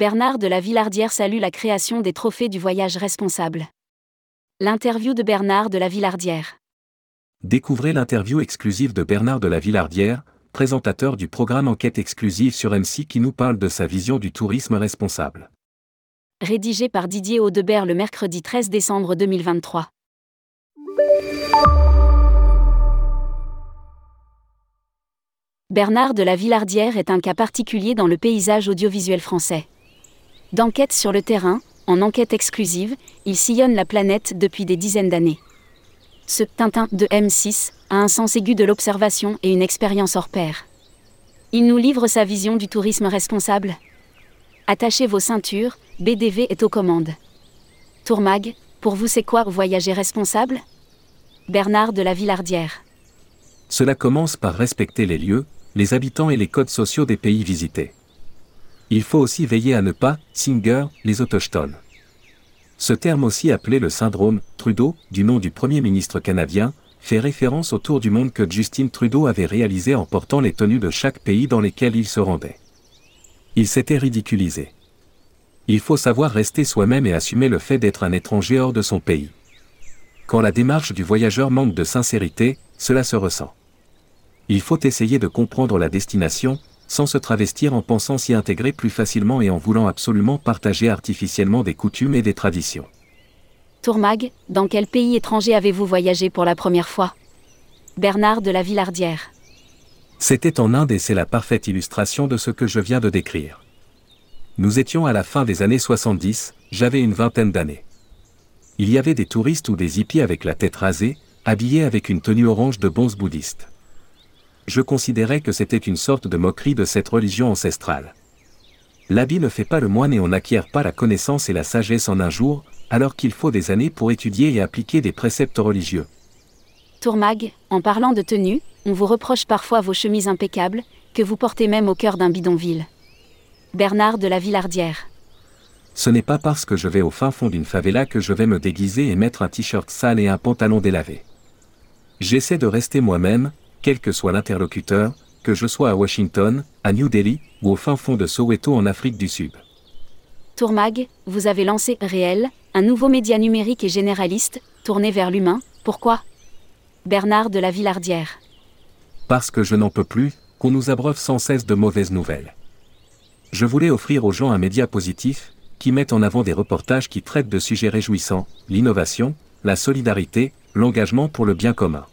Bernard de la Villardière salue la création des trophées du voyage responsable. L'interview de Bernard de la Villardière. Découvrez l'interview exclusive de Bernard de la Villardière, présentateur du programme Enquête exclusive sur MC qui nous parle de sa vision du tourisme responsable. Rédigé par Didier Audebert le mercredi 13 décembre 2023. Bernard de la Villardière est un cas particulier dans le paysage audiovisuel français. D'enquête sur le terrain, en enquête exclusive, il sillonne la planète depuis des dizaines d'années. Ce Tintin de M6 a un sens aigu de l'observation et une expérience hors pair. Il nous livre sa vision du tourisme responsable. Attachez vos ceintures, BDV est aux commandes. Tourmag, pour vous c'est quoi voyager responsable? Bernard de la Villardière. Cela commence par respecter les lieux, les habitants et les codes sociaux des pays visités. Il faut aussi veiller à ne pas, singer, les autochtones. Ce terme aussi appelé le syndrome Trudeau, du nom du Premier ministre canadien, fait référence au tour du monde que Justin Trudeau avait réalisé en portant les tenues de chaque pays dans lesquels il se rendait. Il s'était ridiculisé. Il faut savoir rester soi-même et assumer le fait d'être un étranger hors de son pays. Quand la démarche du voyageur manque de sincérité, cela se ressent. Il faut essayer de comprendre la destination, sans se travestir en pensant s'y intégrer plus facilement et en voulant absolument partager artificiellement des coutumes et des traditions. Tourmag, dans quel pays étranger avez-vous voyagé pour la première fois? Bernard de la Villardière. C'était en Inde et c'est la parfaite illustration de ce que je viens de décrire. Nous étions à la fin des années 70, j'avais une vingtaine d'années. Il y avait des touristes ou des hippies avec la tête rasée, habillés avec une tenue orange de bons bouddhistes je considérais que c'était une sorte de moquerie de cette religion ancestrale. L'habit ne fait pas le moine et on n'acquiert pas la connaissance et la sagesse en un jour, alors qu'il faut des années pour étudier et appliquer des préceptes religieux. Tourmag, en parlant de tenue, on vous reproche parfois vos chemises impeccables, que vous portez même au cœur d'un bidonville. Bernard de la Villardière. Ce n'est pas parce que je vais au fin fond d'une favela que je vais me déguiser et mettre un t-shirt sale et un pantalon délavé. J'essaie de rester moi-même, quel que soit l'interlocuteur, que je sois à Washington, à New Delhi ou au fin fond de Soweto en Afrique du Sud. Tourmag, vous avez lancé Réel, un nouveau média numérique et généraliste, tourné vers l'humain. Pourquoi? Bernard de la Villardière. Parce que je n'en peux plus, qu'on nous abreuve sans cesse de mauvaises nouvelles. Je voulais offrir aux gens un média positif, qui mette en avant des reportages qui traitent de sujets réjouissants, l'innovation, la solidarité, l'engagement pour le bien commun.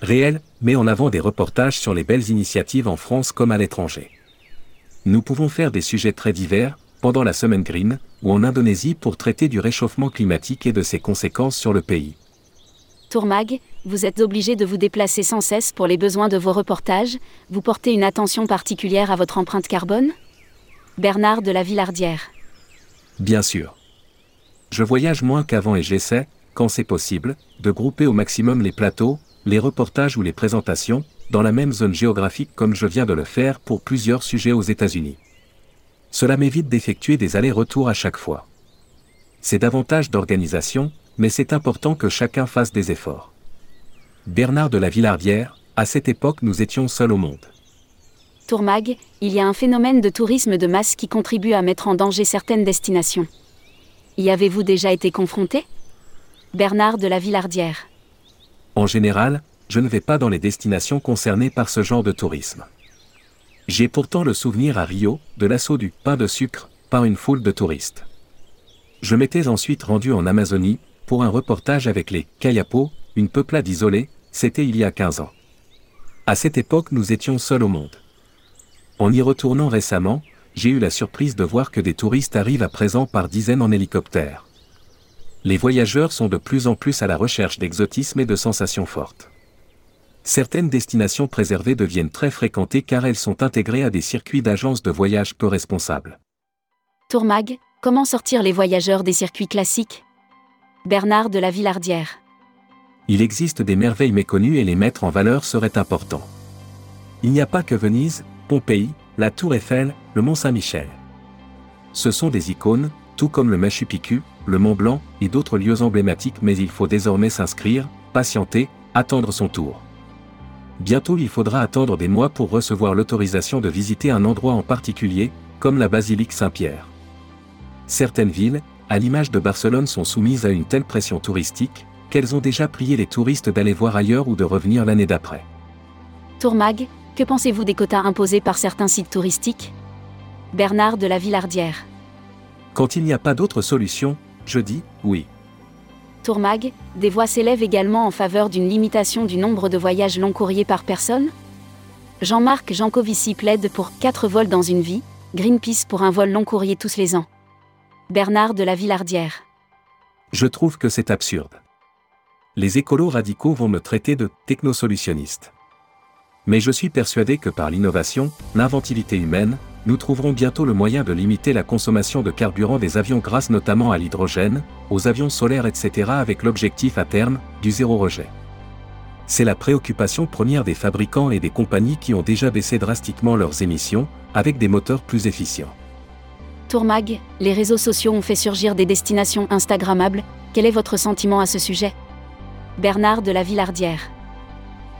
Réel met en avant des reportages sur les belles initiatives en France comme à l'étranger. Nous pouvons faire des sujets très divers, pendant la semaine green, ou en Indonésie pour traiter du réchauffement climatique et de ses conséquences sur le pays. Tourmag, vous êtes obligé de vous déplacer sans cesse pour les besoins de vos reportages, vous portez une attention particulière à votre empreinte carbone? Bernard de la Villardière. Bien sûr. Je voyage moins qu'avant et j'essaie, quand c'est possible, de grouper au maximum les plateaux, les reportages ou les présentations, dans la même zone géographique comme je viens de le faire pour plusieurs sujets aux États-Unis. Cela m'évite d'effectuer des allers-retours à chaque fois. C'est davantage d'organisation, mais c'est important que chacun fasse des efforts. Bernard de la Villardière, à cette époque nous étions seuls au monde. Tourmag, il y a un phénomène de tourisme de masse qui contribue à mettre en danger certaines destinations. Y avez-vous déjà été confronté? Bernard de la Villardière. En général, je ne vais pas dans les destinations concernées par ce genre de tourisme. J'ai pourtant le souvenir à Rio, de l'assaut du pain de sucre, par une foule de touristes. Je m'étais ensuite rendu en Amazonie, pour un reportage avec les Kayapo, une peuplade isolée, c'était il y a 15 ans. À cette époque nous étions seuls au monde. En y retournant récemment, j'ai eu la surprise de voir que des touristes arrivent à présent par dizaines en hélicoptère les voyageurs sont de plus en plus à la recherche d'exotisme et de sensations fortes. Certaines destinations préservées deviennent très fréquentées car elles sont intégrées à des circuits d'agences de voyage peu responsables. Tourmag, comment sortir les voyageurs des circuits classiques? Bernard de la Villardière. Il existe des merveilles méconnues et les mettre en valeur serait important. Il n'y a pas que Venise, Pompéi, la Tour Eiffel, le Mont Saint-Michel. Ce sont des icônes, tout comme le Machu Picchu, le Mont Blanc et d'autres lieux emblématiques mais il faut désormais s'inscrire, patienter, attendre son tour. Bientôt il faudra attendre des mois pour recevoir l'autorisation de visiter un endroit en particulier, comme la basilique Saint-Pierre. Certaines villes, à l'image de Barcelone, sont soumises à une telle pression touristique, qu'elles ont déjà prié les touristes d'aller voir ailleurs ou de revenir l'année d'après. Tourmag, que pensez-vous des quotas imposés par certains sites touristiques? Bernard de la Villardière. Quand il n'y a pas d'autre solution, je dis oui. Tourmag, des voix s'élèvent également en faveur d'une limitation du nombre de voyages long courriers par personne Jean-Marc Jancovici plaide pour 4 vols dans une vie, Greenpeace pour un vol long courrier tous les ans. Bernard de la Villardière. Je trouve que c'est absurde. Les écolos radicaux vont me traiter de technosolutionniste. Mais je suis persuadé que par l'innovation, l'inventivité humaine, nous trouverons bientôt le moyen de limiter la consommation de carburant des avions grâce notamment à l'hydrogène, aux avions solaires etc. avec l'objectif à terme du zéro rejet. C'est la préoccupation première des fabricants et des compagnies qui ont déjà baissé drastiquement leurs émissions, avec des moteurs plus efficients. Tourmag, les réseaux sociaux ont fait surgir des destinations Instagrammables, quel est votre sentiment à ce sujet? Bernard de la Villardière.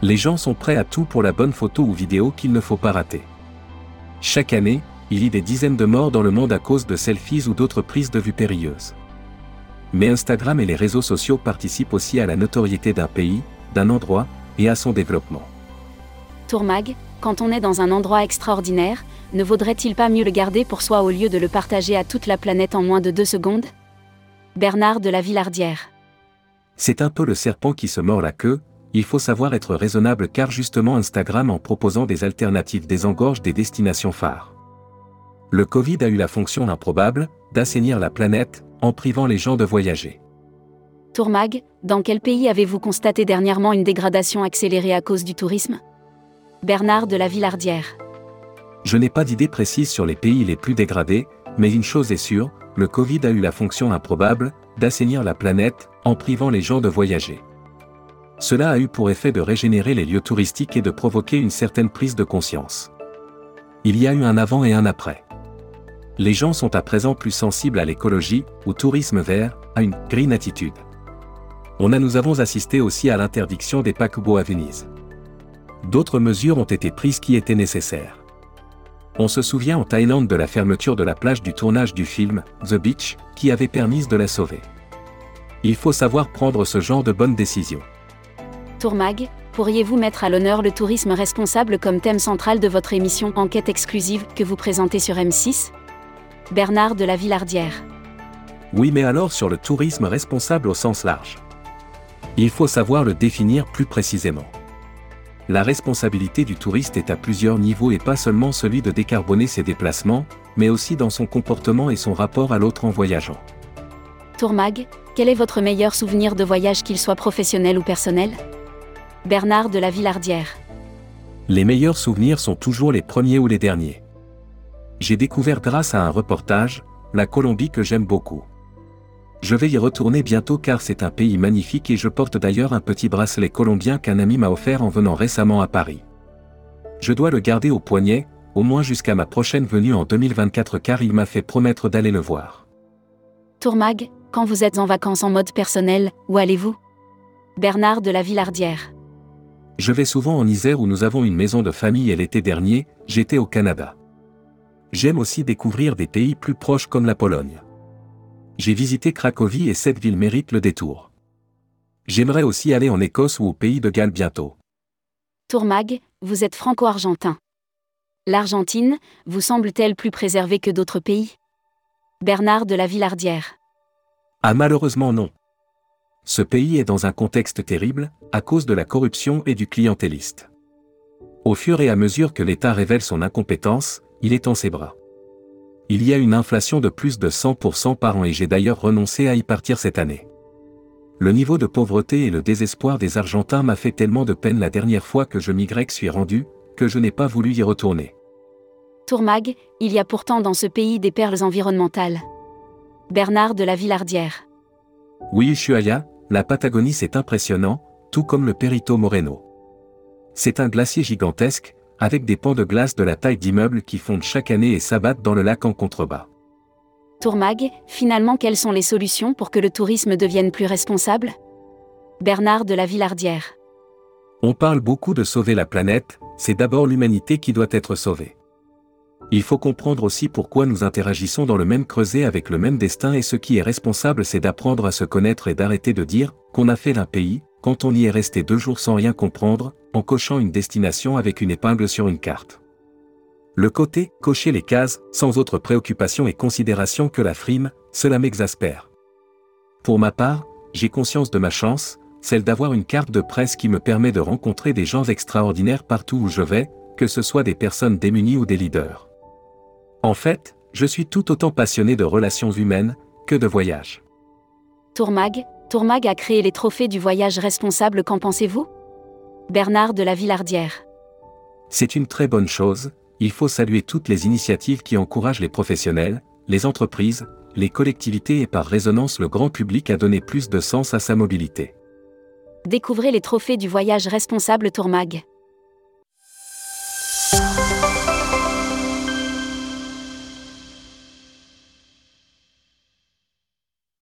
Les gens sont prêts à tout pour la bonne photo ou vidéo qu'il ne faut pas rater. Chaque année, il y a des dizaines de morts dans le monde à cause de selfies ou d'autres prises de vue périlleuses. Mais Instagram et les réseaux sociaux participent aussi à la notoriété d'un pays, d'un endroit, et à son développement. Tourmag, quand on est dans un endroit extraordinaire, ne vaudrait-il pas mieux le garder pour soi au lieu de le partager à toute la planète en moins de deux secondes? Bernard de la Villardière. C'est un peu le serpent qui se mord la queue, il faut savoir être raisonnable car justement Instagram en proposant des alternatives désengorge des destinations phares. Le Covid a eu la fonction improbable d'assainir la planète en privant les gens de voyager. Tourmag, dans quel pays avez-vous constaté dernièrement une dégradation accélérée à cause du tourisme? Bernard de la Villardière. Je n'ai pas d'idée précise sur les pays les plus dégradés, mais une chose est sûre, le Covid a eu la fonction improbable d'assainir la planète en privant les gens de voyager. Cela a eu pour effet de régénérer les lieux touristiques et de provoquer une certaine prise de conscience. Il y a eu un avant et un après. Les gens sont à présent plus sensibles à l'écologie, au tourisme vert, à une green attitude. On a nous avons assisté aussi à l'interdiction des paquebots à Venise. D'autres mesures ont été prises qui étaient nécessaires. On se souvient en Thaïlande de la fermeture de la plage du tournage du film The Beach, qui avait permis de la sauver. Il faut savoir prendre ce genre de bonnes décisions. Tourmag, pourriez-vous mettre à l'honneur le tourisme responsable comme thème central de votre émission Enquête exclusive que vous présentez sur M6 Bernard de la Villardière. Oui mais alors sur le tourisme responsable au sens large. Il faut savoir le définir plus précisément. La responsabilité du touriste est à plusieurs niveaux et pas seulement celui de décarboner ses déplacements, mais aussi dans son comportement et son rapport à l'autre en voyageant. Tourmag, quel est votre meilleur souvenir de voyage qu'il soit professionnel ou personnel? Bernard de la Villardière. Les meilleurs souvenirs sont toujours les premiers ou les derniers. J'ai découvert grâce à un reportage, la Colombie que j'aime beaucoup. Je vais y retourner bientôt car c'est un pays magnifique et je porte d'ailleurs un petit bracelet colombien qu'un ami m'a offert en venant récemment à Paris. Je dois le garder au poignet, au moins jusqu'à ma prochaine venue en 2024 car il m'a fait promettre d'aller le voir. Tourmag, quand vous êtes en vacances en mode personnel, où allez-vous? Bernard de la Villardière. Je vais souvent en Isère où nous avons une maison de famille et l'été dernier, j'étais au Canada. J'aime aussi découvrir des pays plus proches comme la Pologne j'ai visité Cracovie et cette ville mérite le détour. J'aimerais aussi aller en Écosse ou au pays de Galles bientôt. Tourmag, vous êtes franco-argentin. L'Argentine, vous semble-t-elle plus préservée que d'autres pays? Bernard de la Villardière. Ah malheureusement non. Ce pays est dans un contexte terrible, à cause de la corruption et du clientéliste. Au fur et à mesure que l'État révèle son incompétence, il est en ses bras. Il y a une inflation de plus de 100% par an et j'ai d'ailleurs renoncé à y partir cette année. Le niveau de pauvreté et le désespoir des Argentins m'a fait tellement de peine la dernière fois que je m'y suis rendu, que je n'ai pas voulu y retourner. Tourmag, il y a pourtant dans ce pays des perles environnementales. Bernard de la Villardière. Oui, Ushuaia, la Patagonie c'est impressionnant, tout comme le Perito Moreno. C'est un glacier gigantesque, avec des pans de glace de la taille d'immeubles qui fondent chaque année et s'abattent dans le lac en contrebas. Tourmag, finalement quelles sont les solutions pour que le tourisme devienne plus responsable? Bernard de la Villardière. On parle beaucoup de sauver la planète, c'est d'abord l'humanité qui doit être sauvée. Il faut comprendre aussi pourquoi nous interagissons dans le même creuset avec le même destin et ce qui est responsable c'est d'apprendre à se connaître et d'arrêter de dire qu'on a fait l'un pays, quand on y est resté deux jours sans rien comprendre, en cochant une destination avec une épingle sur une carte. Le côté cocher les cases, sans autre préoccupation et considération que la frime, cela m'exaspère. Pour ma part, j'ai conscience de ma chance, celle d'avoir une carte de presse qui me permet de rencontrer des gens extraordinaires partout où je vais, que ce soit des personnes démunies ou des leaders. En fait, je suis tout autant passionné de relations humaines que de voyages. Tourmag, Tourmag a créé les trophées du voyage responsable, qu'en pensez-vous? Bernard de la Villardière. C'est une très bonne chose, il faut saluer toutes les initiatives qui encouragent les professionnels, les entreprises, les collectivités et par résonance le grand public à donner plus de sens à sa mobilité. Découvrez les trophées du voyage responsable Tourmag.